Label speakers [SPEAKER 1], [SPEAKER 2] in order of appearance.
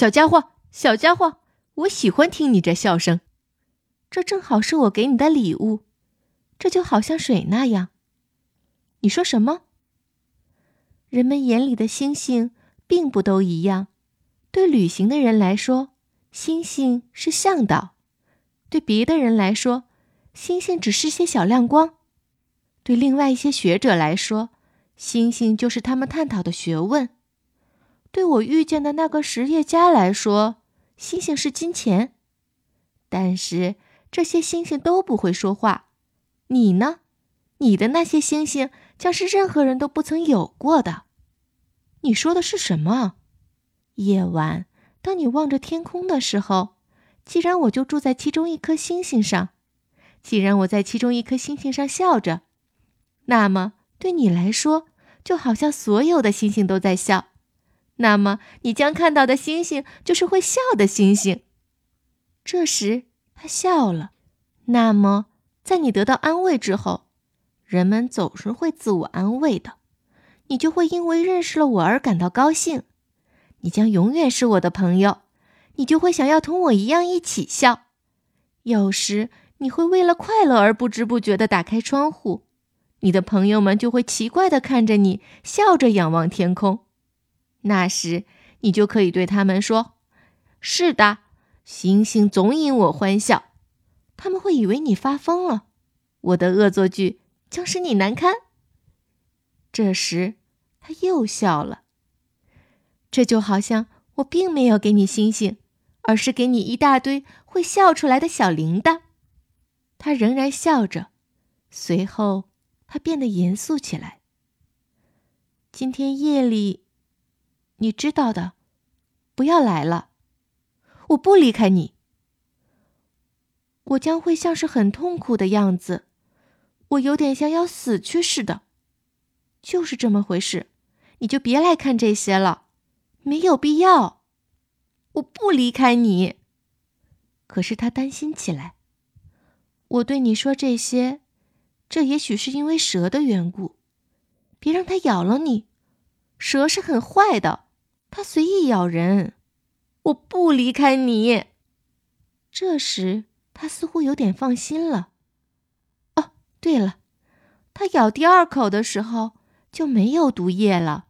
[SPEAKER 1] 小家伙，小家伙，我喜欢听你这笑声，这正好是我给你的礼物，这就好像水那样。你说什么？人们眼里的星星并不都一样。对旅行的人来说，星星是向导；对别的人来说，星星只是些小亮光；对另外一些学者来说，星星就是他们探讨的学问；对我遇见的那个实业家来说，星星是金钱。但是这些星星都不会说话。你呢？你的那些星星将是任何人都不曾有过的。你说的是什么？夜晚，当你望着天空的时候，既然我就住在其中一颗星星上，既然我在其中一颗星星上笑着，那么对你来说，就好像所有的星星都在笑。那么你将看到的星星就是会笑的星星。这时他笑了。那么，在你得到安慰之后，人们总是会自我安慰的，你就会因为认识了我而感到高兴。你将永远是我的朋友，你就会想要同我一样一起笑。有时你会为了快乐而不知不觉地打开窗户，你的朋友们就会奇怪地看着你，笑着仰望天空。那时你就可以对他们说：“是的，星星总引我欢笑。”他们会以为你发疯了，我的恶作剧将使你难堪。这时他又笑了。这就好像我并没有给你星星，而是给你一大堆会笑出来的小铃铛。他仍然笑着，随后他变得严肃起来。今天夜里，你知道的，不要来了，我不离开你。我将会像是很痛苦的样子，我有点像要死去似的，就是这么回事。你就别来看这些了。没有必要，我不离开你。可是他担心起来。我对你说这些，这也许是因为蛇的缘故。别让它咬了你，蛇是很坏的，它随意咬人。我不离开你。这时它似乎有点放心了。哦，对了，它咬第二口的时候就没有毒液了。